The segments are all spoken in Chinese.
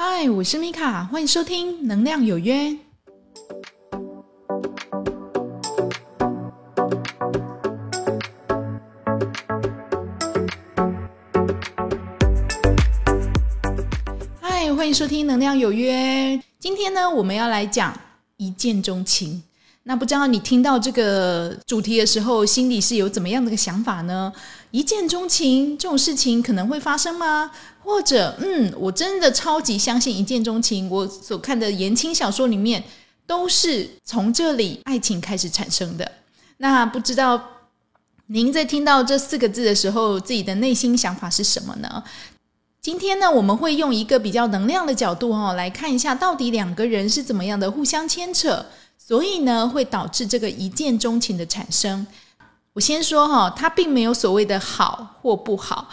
嗨，我是米卡，欢迎收听《能量有约》。嗨，欢迎收听《能量有约》。今天呢，我们要来讲一见钟情。那不知道你听到这个主题的时候，心里是有怎么样的个想法呢？一见钟情这种事情可能会发生吗？或者，嗯，我真的超级相信一见钟情。我所看的言情小说里面，都是从这里爱情开始产生的。那不知道您在听到这四个字的时候，自己的内心想法是什么呢？今天呢，我们会用一个比较能量的角度哈，来看一下到底两个人是怎么样的互相牵扯。所以呢，会导致这个一见钟情的产生。我先说哈，它并没有所谓的好或不好，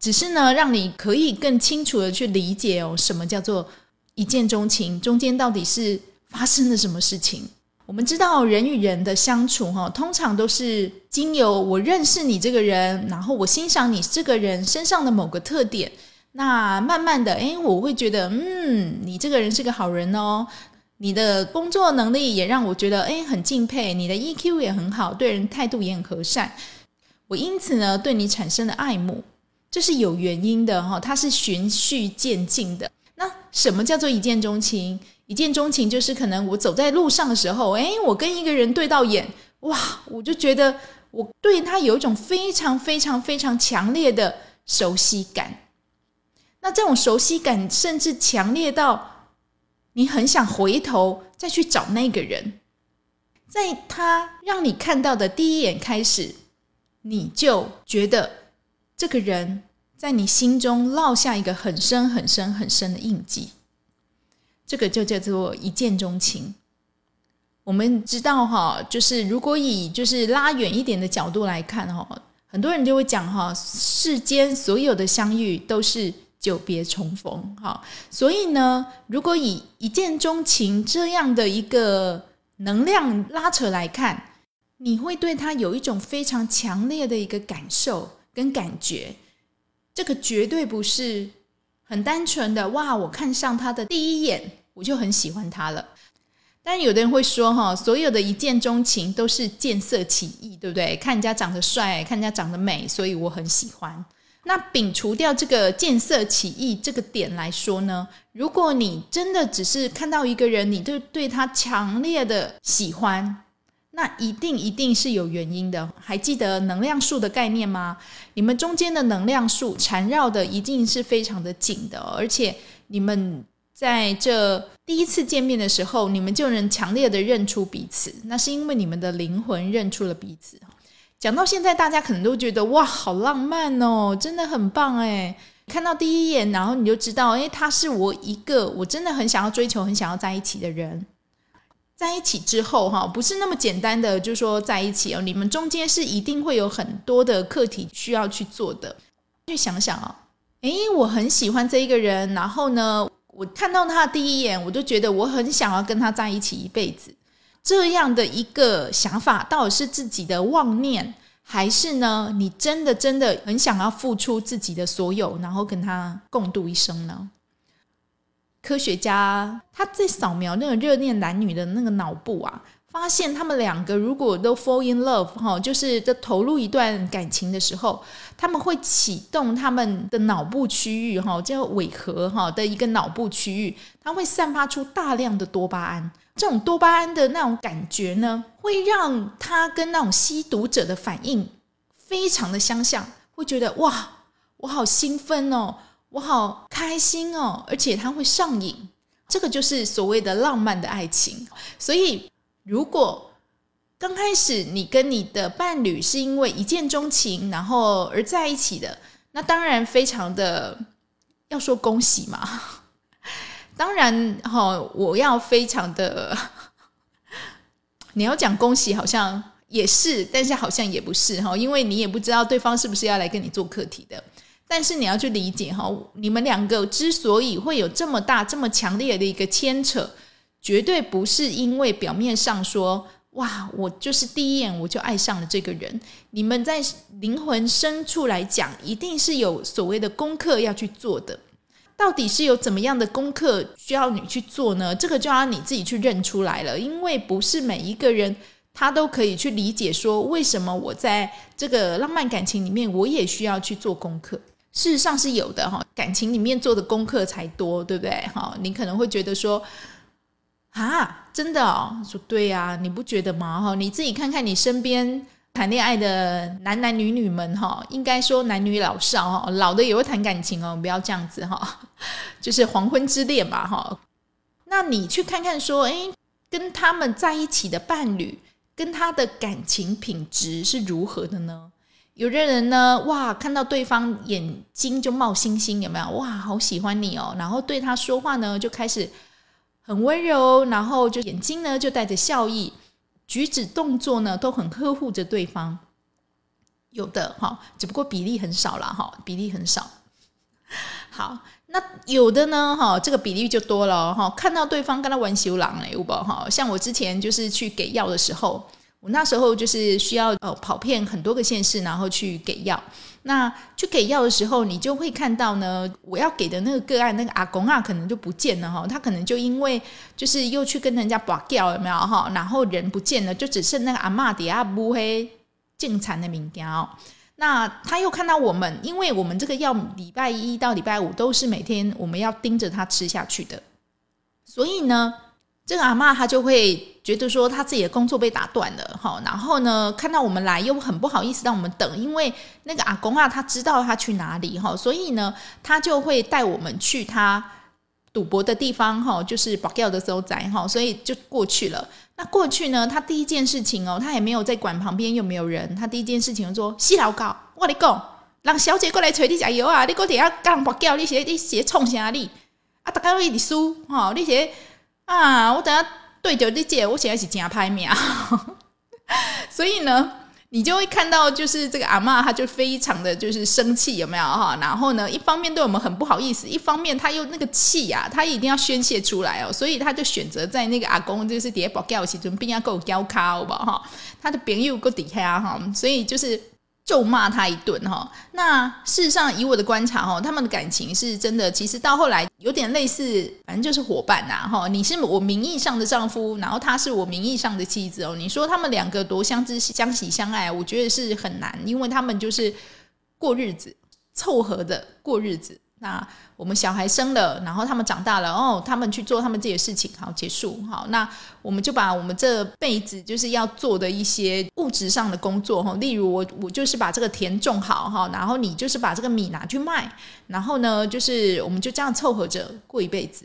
只是呢，让你可以更清楚的去理解哦，什么叫做一见钟情，中间到底是发生了什么事情。我们知道，人与人的相处哈，通常都是经由我认识你这个人，然后我欣赏你这个人身上的某个特点，那慢慢的，哎，我会觉得，嗯，你这个人是个好人哦。你的工作能力也让我觉得哎很敬佩，你的 EQ 也很好，对人态度也很和善。我因此呢对你产生了爱慕，这是有原因的哈，它是循序渐进的。那什么叫做一见钟情？一见钟情就是可能我走在路上的时候，哎，我跟一个人对到眼，哇，我就觉得我对他有一种非常非常非常强烈的熟悉感。那这种熟悉感甚至强烈到。你很想回头再去找那个人，在他让你看到的第一眼开始，你就觉得这个人在你心中烙下一个很深很深很深的印记。这个就叫做一见钟情。我们知道哈，就是如果以就是拉远一点的角度来看哈，很多人就会讲哈，世间所有的相遇都是。久别重逢，哈，所以呢，如果以一见钟情这样的一个能量拉扯来看，你会对他有一种非常强烈的一个感受跟感觉，这个绝对不是很单纯的哇，我看上他的第一眼我就很喜欢他了。但有的人会说，哈，所有的一见钟情都是见色起意，对不对？看人家长得帅，看人家长得美，所以我很喜欢。那摒除掉这个见色起意这个点来说呢，如果你真的只是看到一个人，你对对他强烈的喜欢，那一定一定是有原因的。还记得能量数的概念吗？你们中间的能量数缠绕的一定是非常的紧的，而且你们在这第一次见面的时候，你们就能强烈的认出彼此，那是因为你们的灵魂认出了彼此。讲到现在，大家可能都觉得哇，好浪漫哦，真的很棒哎！看到第一眼，然后你就知道，哎，他是我一个我真的很想要追求、很想要在一起的人。在一起之后，哈，不是那么简单的，就说在一起哦，你们中间是一定会有很多的课题需要去做的。去想想啊，哎，我很喜欢这一个人，然后呢，我看到他的第一眼，我就觉得我很想要跟他在一起一辈子。这样的一个想法，到底是自己的妄念，还是呢？你真的真的很想要付出自己的所有，然后跟他共度一生呢？科学家他在扫描那个热恋男女的那个脑部啊。发现他们两个如果都 fall in love 哈，就是在投入一段感情的时候，他们会启动他们的脑部区域哈，叫尾核哈的一个脑部区域，它会散发出大量的多巴胺。这种多巴胺的那种感觉呢，会让他跟那种吸毒者的反应非常的相像，会觉得哇，我好兴奋哦，我好开心哦，而且他会上瘾。这个就是所谓的浪漫的爱情，所以。如果刚开始你跟你的伴侣是因为一见钟情，然后而在一起的，那当然非常的要说恭喜嘛。当然哈，我要非常的，你要讲恭喜好像也是，但是好像也不是哈，因为你也不知道对方是不是要来跟你做课题的。但是你要去理解哈，你们两个之所以会有这么大、这么强烈的一个牵扯。绝对不是因为表面上说哇，我就是第一眼我就爱上了这个人。你们在灵魂深处来讲，一定是有所谓的功课要去做的。到底是有怎么样的功课需要你去做呢？这个就要你自己去认出来了，因为不是每一个人他都可以去理解说，为什么我在这个浪漫感情里面，我也需要去做功课。事实上是有的哈，感情里面做的功课才多，对不对？哈，你可能会觉得说，啊，真的哦，说对呀，你不觉得吗？哈，你自己看看你身边。谈恋爱的男男女女们哈，应该说男女老少哈，老的也会谈感情哦，不要这样子哈，就是黄昏之恋嘛哈。那你去看看说，诶，跟他们在一起的伴侣，跟他的感情品质是如何的呢？有的人呢，哇，看到对方眼睛就冒星星，有没有？哇，好喜欢你哦，然后对他说话呢，就开始很温柔，然后就眼睛呢就带着笑意。举止动作呢都很呵护着对方，有的哈，只不过比例很少了哈，比例很少。好，那有的呢哈，这个比例就多了哈。看到对方跟他玩修狼嘞，有不哈？像我之前就是去给药的时候，我那时候就是需要呃跑遍很多个县市，然后去给药。那去给药的时候，你就会看到呢，我要给的那个个案，那个阿公啊，可能就不见了哈。他可能就因为就是又去跟人家拔掉，有没有哈？然后人不见了，就只剩那个阿妈底下乌黑进产的名条。那他又看到我们，因为我们这个药礼拜一到礼拜五都是每天我们要盯着他吃下去的，所以呢。这个阿妈她就会觉得说，她自己的工作被打断了，哈，然后呢，看到我们来又很不好意思让我们等，因为那个阿公啊，他知道他去哪里，哈，所以呢，他就会带我们去他赌博的地方，哈，就是保钓的时候在，哈，所以就过去了。那过去呢，他第一件事情哦，他也没有在管旁边有没有人，他第一件事情就说：西老高，我你讲，让小姐过来捶你加油啊！你过底下干保钓，你写你写冲啥你啊？大家都一直输，哈，你写。啊！我等下对着你姐，我现在是真拍面，所以呢，你就会看到，就是这个阿妈，她就非常的就是生气，有没有哈？然后呢，一方面对我们很不好意思，一方面他又那个气呀，他一定要宣泄出来哦，所以他就选择在那个阿公就是底下保教时阵，边要够教卡好不好哈？他的朋友够底下哈，所以就是。咒骂他一顿哈，那事实上以我的观察哈，他们的感情是真的，其实到后来有点类似，反正就是伙伴呐哈。你是我名义上的丈夫，然后他是我名义上的妻子哦。你说他们两个多相知相喜相爱，我觉得是很难，因为他们就是过日子，凑合的过日子。那我们小孩生了，然后他们长大了，哦，他们去做他们自己的事情，好结束，好，那我们就把我们这辈子就是要做的一些物质上的工作，哈，例如我我就是把这个田种好，哈，然后你就是把这个米拿去卖，然后呢，就是我们就这样凑合着过一辈子。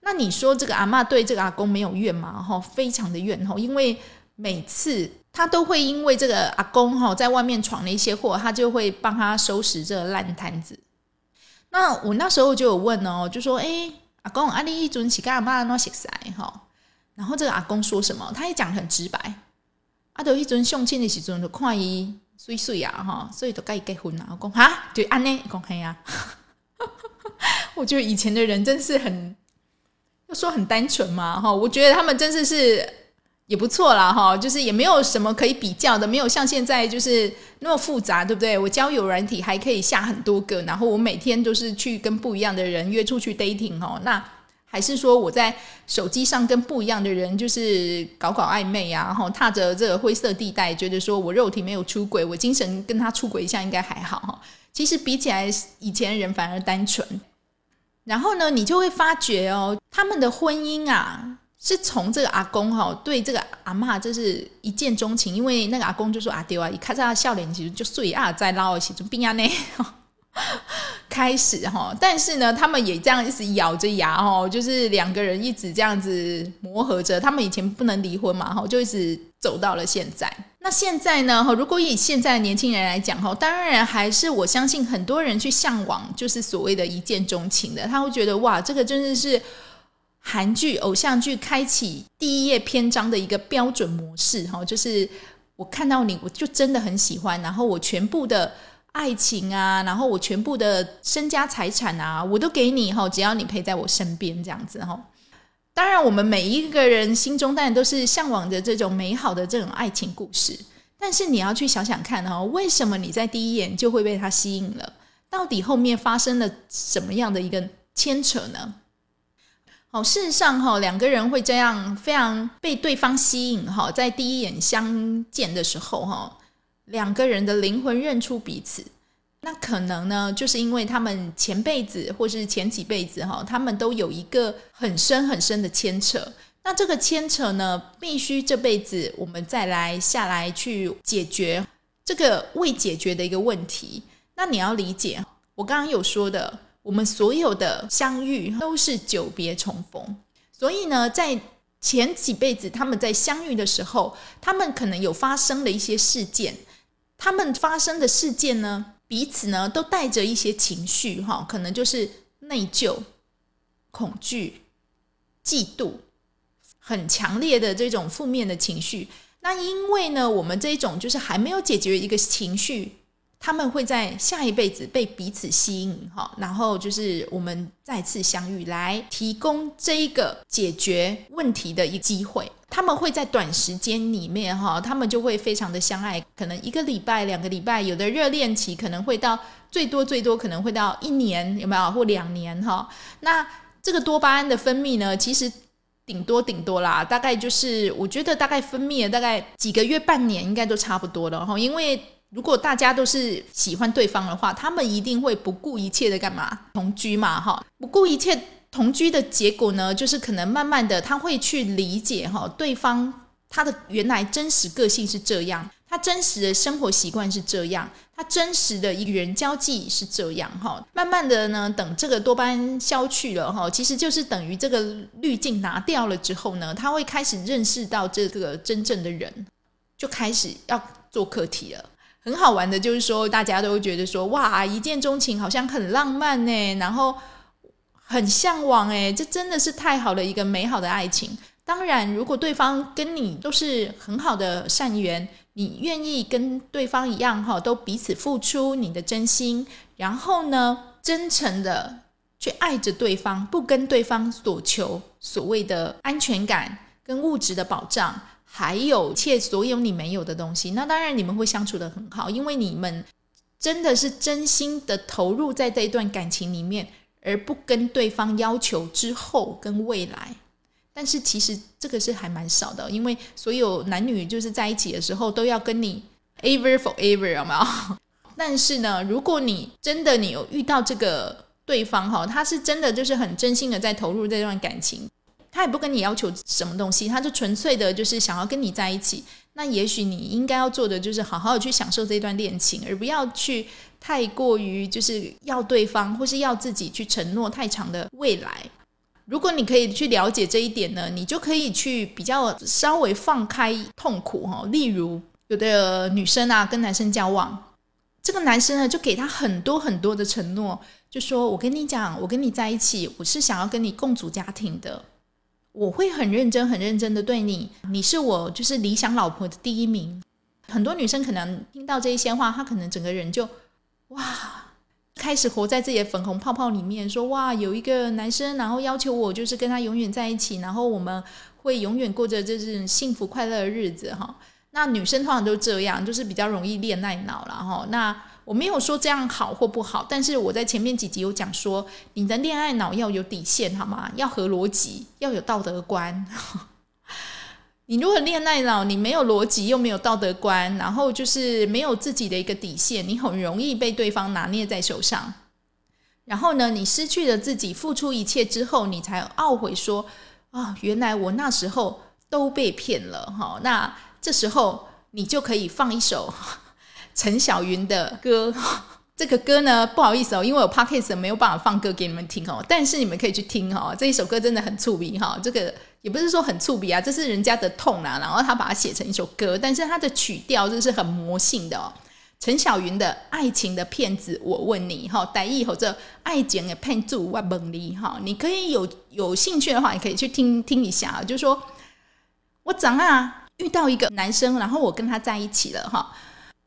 那你说这个阿妈对这个阿公没有怨吗？哈，非常的怨，哈，因为每次他都会因为这个阿公哈在外面闯了一些祸，他就会帮他收拾这个烂摊子。那我那时候就有问哦，就说：“哎，阿公，阿你一尊乞丐阿妈那些啥哈？”然后这个阿公说什么？他也讲很直白，阿都一尊相亲的时阵就看伊水水啊哈，所以就该结婚啊。我讲哈，就安尼讲嘿啊。我觉得以前的人真是很要说很单纯嘛哈，我觉得他们真的是。也不错啦，哈，就是也没有什么可以比较的，没有像现在就是那么复杂，对不对？我交友软体还可以下很多个，然后我每天都是去跟不一样的人约出去 dating 哦，那还是说我在手机上跟不一样的人就是搞搞暧昧啊，然后踏着这个灰色地带，觉得说我肉体没有出轨，我精神跟他出轨一下应该还好哈。其实比起来，以前人反而单纯。然后呢，你就会发觉哦，他们的婚姻啊。是从这个阿公哈对这个阿妈就是一见钟情，因为那个阿公就说阿丢啊，一看到他笑脸，其实就碎啊，在捞一起就病啊呢，开始哈。但是呢，他们也这样一直咬着牙哦，就是两个人一直这样子磨合着。他们以前不能离婚嘛哈，就一直走到了现在。那现在呢哈，如果以现在的年轻人来讲哈，当然还是我相信很多人去向往，就是所谓的一见钟情的，他会觉得哇，这个真的是。韩剧、偶像剧开启第一页篇章的一个标准模式，哈，就是我看到你，我就真的很喜欢，然后我全部的爱情啊，然后我全部的身家财产啊，我都给你，哈，只要你陪在我身边，这样子，哈。当然，我们每一个人心中当然都是向往着这种美好的这种爱情故事，但是你要去想想看，哈，为什么你在第一眼就会被他吸引了？到底后面发生了什么样的一个？牵扯呢？好，事实上哈，两个人会这样非常被对方吸引哈，在第一眼相见的时候哈，两个人的灵魂认出彼此，那可能呢，就是因为他们前辈子或是前几辈子哈，他们都有一个很深很深的牵扯。那这个牵扯呢，必须这辈子我们再来下来去解决这个未解决的一个问题。那你要理解，我刚刚有说的。我们所有的相遇都是久别重逢，所以呢，在前几辈子他们在相遇的时候，他们可能有发生了一些事件，他们发生的事件呢，彼此呢都带着一些情绪，哈，可能就是内疚、恐惧、嫉妒，很强烈的这种负面的情绪。那因为呢，我们这一种就是还没有解决一个情绪。他们会在下一辈子被彼此吸引，哈，然后就是我们再次相遇，来提供这一个解决问题的一个机会。他们会在短时间里面，哈，他们就会非常的相爱，可能一个礼拜、两个礼拜，有的热恋期可能会到最多最多可能会到一年，有没有？或两年，哈。那这个多巴胺的分泌呢，其实顶多顶多啦，大概就是我觉得大概分泌了大概几个月、半年，应该都差不多了，哈，因为。如果大家都是喜欢对方的话，他们一定会不顾一切的干嘛同居嘛？哈，不顾一切同居的结果呢，就是可能慢慢的他会去理解哈，对方他的原来真实个性是这样，他真实的生活习惯是这样，他真实的一个人交际是这样哈。慢慢的呢，等这个多巴胺消去了哈，其实就是等于这个滤镜拿掉了之后呢，他会开始认识到这个真正的人，就开始要做课题了。很好玩的，就是说大家都觉得说，哇，一见钟情好像很浪漫呢，然后很向往哎，这真的是太好的一个美好的爱情。当然，如果对方跟你都是很好的善缘，你愿意跟对方一样哈，都彼此付出你的真心，然后呢，真诚的去爱着对方，不跟对方所求所谓的安全感跟物质的保障。还有切所有你没有的东西，那当然你们会相处的很好，因为你们真的是真心的投入在这一段感情里面，而不跟对方要求之后跟未来。但是其实这个是还蛮少的，因为所有男女就是在一起的时候都要跟你 ever forever 有没有？但是呢，如果你真的你有遇到这个对方哈，他是真的就是很真心的在投入这段感情。他也不跟你要求什么东西，他就纯粹的就是想要跟你在一起。那也许你应该要做的就是好好的去享受这段恋情，而不要去太过于就是要对方或是要自己去承诺太长的未来。如果你可以去了解这一点呢，你就可以去比较稍微放开痛苦哈。例如，有的女生啊跟男生交往，这个男生呢就给他很多很多的承诺，就说我跟你讲，我跟你在一起，我是想要跟你共组家庭的。我会很认真、很认真的对你，你是我就是理想老婆的第一名。很多女生可能听到这一些话，她可能整个人就哇，开始活在自己的粉红泡泡里面，说哇，有一个男生，然后要求我就是跟他永远在一起，然后我们会永远过着就是幸福快乐的日子哈。那女生通常都这样，就是比较容易恋爱脑了哈。那我没有说这样好或不好，但是我在前面几集有讲说，你的恋爱脑要有底线，好吗？要合逻辑，要有道德观。你如果恋爱脑，你没有逻辑又没有道德观，然后就是没有自己的一个底线，你很容易被对方拿捏在手上。然后呢，你失去了自己，付出一切之后，你才懊悔说啊，原来我那时候都被骗了。哈，那这时候你就可以放一首。陈小云的歌，这个歌呢，不好意思哦，因为我 podcast 没有办法放歌给你们听哦，但是你们可以去听哈，这一首歌真的很触鼻哈，这个也不是说很触鼻啊，这是人家的痛啊，然后他把它写成一首歌，但是它的曲调就是很魔性的哦。陈小云的爱情的骗子，我问你哈，歹意或者爱情的骗子，我问你哈，你可以有有兴趣的话，你可以去听听一下，就是说我怎啊遇到一个男生，然后我跟他在一起了哈。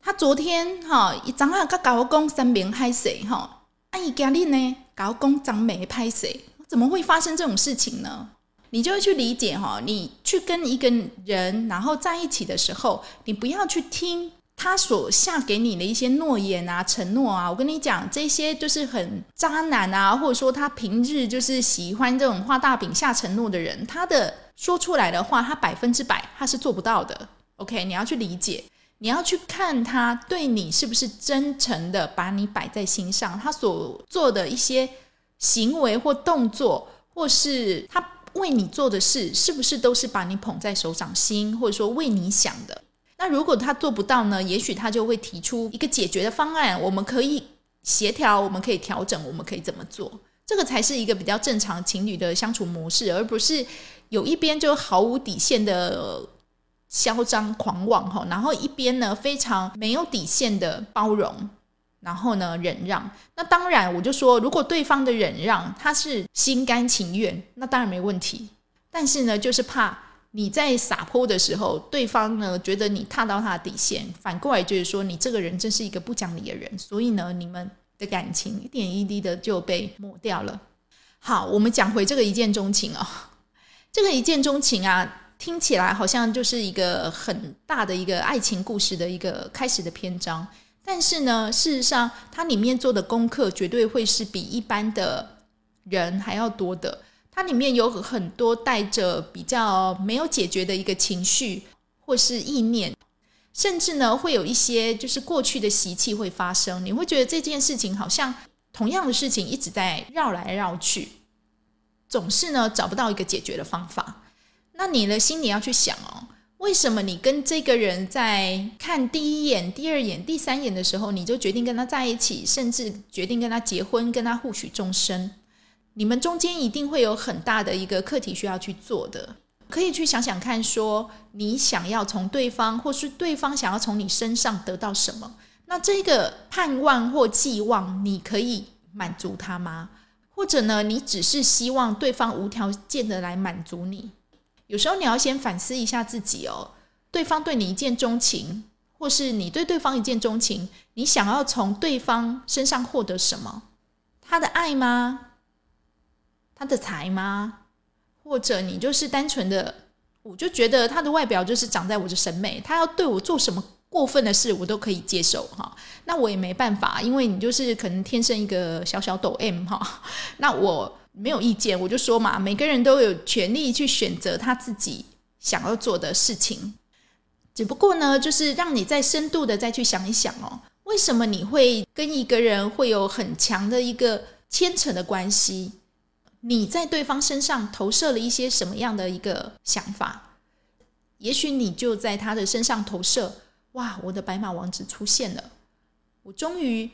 他昨天哈，一早啊，甲搞我讲三明拍谁哈？啊，伊今日呢，搞我讲张梅拍谁？怎么会发生这种事情呢？你就会去理解哈，你去跟一个人然后在一起的时候，你不要去听他所下给你的一些诺言啊、承诺啊，我跟你讲，这些就是很渣男啊，或者说他平日就是喜欢这种画大饼下承诺的人，他的说出来的话，他百分之百他是做不到的。OK，你要去理解，你要去看他对你是不是真诚的把你摆在心上，他所做的一些行为或动作，或是他为你做的事，是不是都是把你捧在手掌心，或者说为你想的？那如果他做不到呢？也许他就会提出一个解决的方案，我们可以协调，我们可以调整，我们可以怎么做？这个才是一个比较正常情侣的相处模式，而不是有一边就毫无底线的嚣张狂妄哈，然后一边呢非常没有底线的包容，然后呢忍让。那当然，我就说，如果对方的忍让他是心甘情愿，那当然没问题。但是呢，就是怕。你在撒泼的时候，对方呢觉得你踏到他的底线，反过来就是说你这个人真是一个不讲理的人，所以呢，你们的感情一点一滴的就被抹掉了。好，我们讲回这个一见钟情啊，这个一见钟情啊，听起来好像就是一个很大的一个爱情故事的一个开始的篇章，但是呢，事实上它里面做的功课绝对会是比一般的人还要多的。它里面有很多带着比较没有解决的一个情绪或是意念，甚至呢会有一些就是过去的习气会发生。你会觉得这件事情好像同样的事情一直在绕来绕去，总是呢找不到一个解决的方法。那你的心里要去想哦，为什么你跟这个人在看第一眼、第二眼、第三眼的时候，你就决定跟他在一起，甚至决定跟他结婚，跟他互许终身？你们中间一定会有很大的一个课题需要去做的，可以去想想看，说你想要从对方，或是对方想要从你身上得到什么？那这个盼望或寄望，你可以满足他吗？或者呢，你只是希望对方无条件的来满足你？有时候你要先反思一下自己哦，对方对你一见钟情，或是你对对方一见钟情，你想要从对方身上获得什么？他的爱吗？他的财吗？或者你就是单纯的，我就觉得他的外表就是长在我的审美，他要对我做什么过分的事，我都可以接受哈。那我也没办法，因为你就是可能天生一个小小抖 M 哈。那我没有意见，我就说嘛，每个人都有权利去选择他自己想要做的事情。只不过呢，就是让你再深度的再去想一想哦，为什么你会跟一个人会有很强的一个牵扯的关系？你在对方身上投射了一些什么样的一个想法？也许你就在他的身上投射，哇，我的白马王子出现了，我终于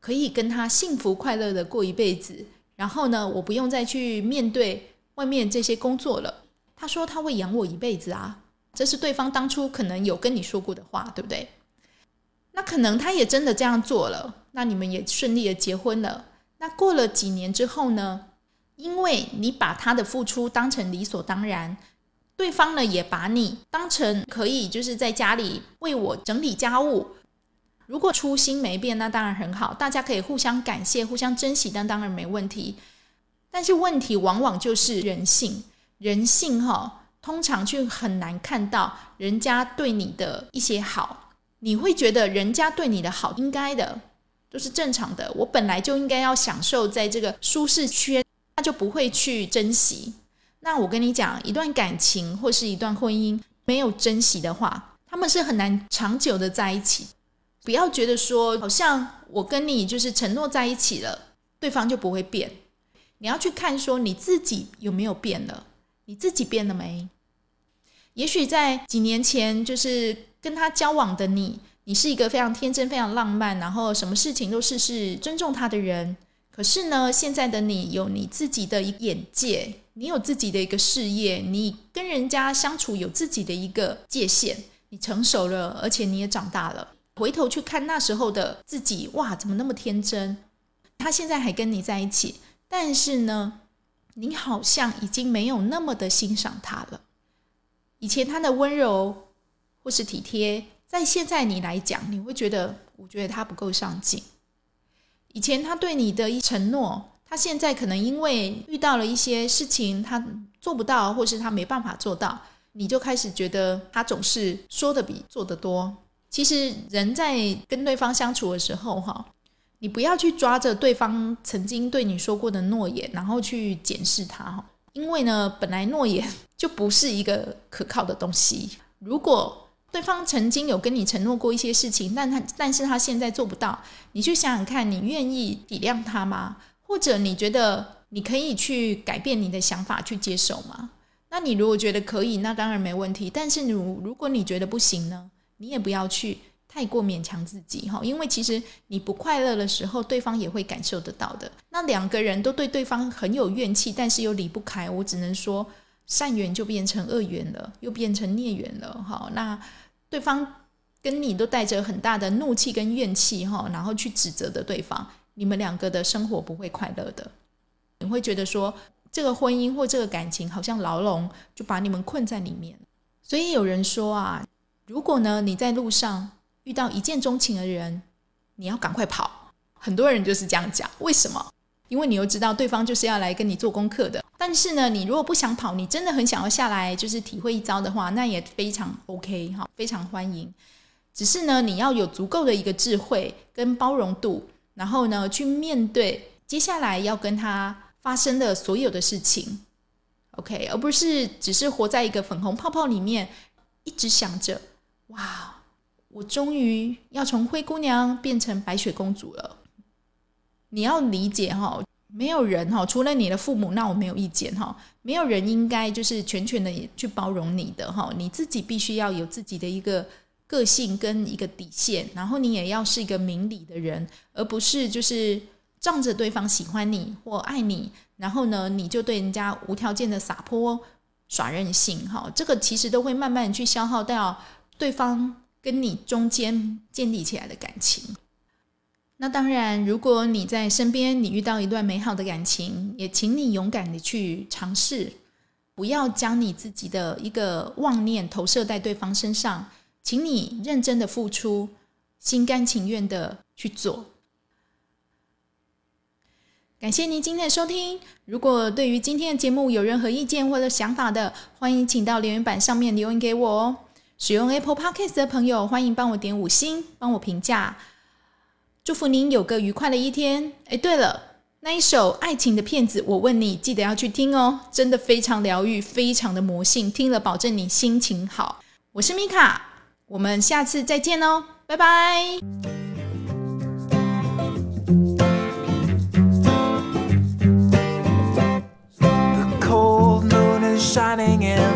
可以跟他幸福快乐的过一辈子。然后呢，我不用再去面对外面这些工作了。他说他会养我一辈子啊，这是对方当初可能有跟你说过的话，对不对？那可能他也真的这样做了，那你们也顺利的结婚了。那过了几年之后呢？因为你把他的付出当成理所当然，对方呢也把你当成可以就是在家里为我整理家务。如果初心没变，那当然很好，大家可以互相感谢、互相珍惜，但当然没问题。但是问题往往就是人性，人性哈，通常去很难看到人家对你的一些好，你会觉得人家对你的好应该的，都是正常的。我本来就应该要享受在这个舒适圈。他就不会去珍惜。那我跟你讲，一段感情或是一段婚姻没有珍惜的话，他们是很难长久的在一起。不要觉得说，好像我跟你就是承诺在一起了，对方就不会变。你要去看说你自己有没有变了，你自己变了没？也许在几年前，就是跟他交往的你，你是一个非常天真、非常浪漫，然后什么事情都事事尊重他的人。可是呢，现在的你有你自己的一眼界，你有自己的一个事业，你跟人家相处有自己的一个界限，你成熟了，而且你也长大了。回头去看那时候的自己，哇，怎么那么天真？他现在还跟你在一起，但是呢，你好像已经没有那么的欣赏他了。以前他的温柔或是体贴，在现在你来讲，你会觉得，我觉得他不够上进。以前他对你的一承诺，他现在可能因为遇到了一些事情，他做不到，或是他没办法做到，你就开始觉得他总是说的比做的多。其实人在跟对方相处的时候，哈，你不要去抓着对方曾经对你说过的诺言，然后去检视他，哈，因为呢，本来诺言就不是一个可靠的东西。如果对方曾经有跟你承诺过一些事情，但他但是他现在做不到，你去想想看，你愿意体谅他吗？或者你觉得你可以去改变你的想法去接受吗？那你如果觉得可以，那当然没问题。但是如如果你觉得不行呢，你也不要去太过勉强自己哈，因为其实你不快乐的时候，对方也会感受得到的。那两个人都对对方很有怨气，但是又离不开，我只能说善缘就变成恶缘了，又变成孽缘了哈。那对方跟你都带着很大的怒气跟怨气哈，然后去指责的对方。你们两个的生活不会快乐的，你会觉得说这个婚姻或这个感情好像牢笼，就把你们困在里面。所以有人说啊，如果呢你在路上遇到一见钟情的人，你要赶快跑。很多人就是这样讲，为什么？因为你又知道对方就是要来跟你做功课的。但是呢，你如果不想跑，你真的很想要下来就是体会一遭的话，那也非常 OK 哈，非常欢迎。只是呢，你要有足够的一个智慧跟包容度。然后呢，去面对接下来要跟他发生的所有的事情，OK，而不是只是活在一个粉红泡泡里面，一直想着哇，我终于要从灰姑娘变成白雪公主了。你要理解哈，没有人哈，除了你的父母，那我没有意见哈，没有人应该就是全权的去包容你的哈，你自己必须要有自己的一个。个性跟一个底线，然后你也要是一个明理的人，而不是就是仗着对方喜欢你或爱你，然后呢你就对人家无条件的撒泼耍任性，哈，这个其实都会慢慢去消耗掉对方跟你中间建立起来的感情。那当然，如果你在身边，你遇到一段美好的感情，也请你勇敢的去尝试，不要将你自己的一个妄念投射在对方身上。请你认真的付出，心甘情愿的去做。感谢您今天的收听。如果对于今天的节目有任何意见或者想法的，欢迎请到留言板上面留言给我哦。使用 Apple Podcast 的朋友，欢迎帮我点五星，帮我评价。祝福您有个愉快的一天。哎，对了，那一首爱情的骗子，我问你，记得要去听哦，真的非常疗愈，非常的魔性，听了保证你心情好。我是米卡。我们下次再见哦，拜拜。The cold moon is shining and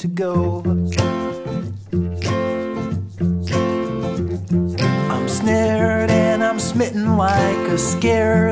to go. I'm snared and I'm smitten like a scared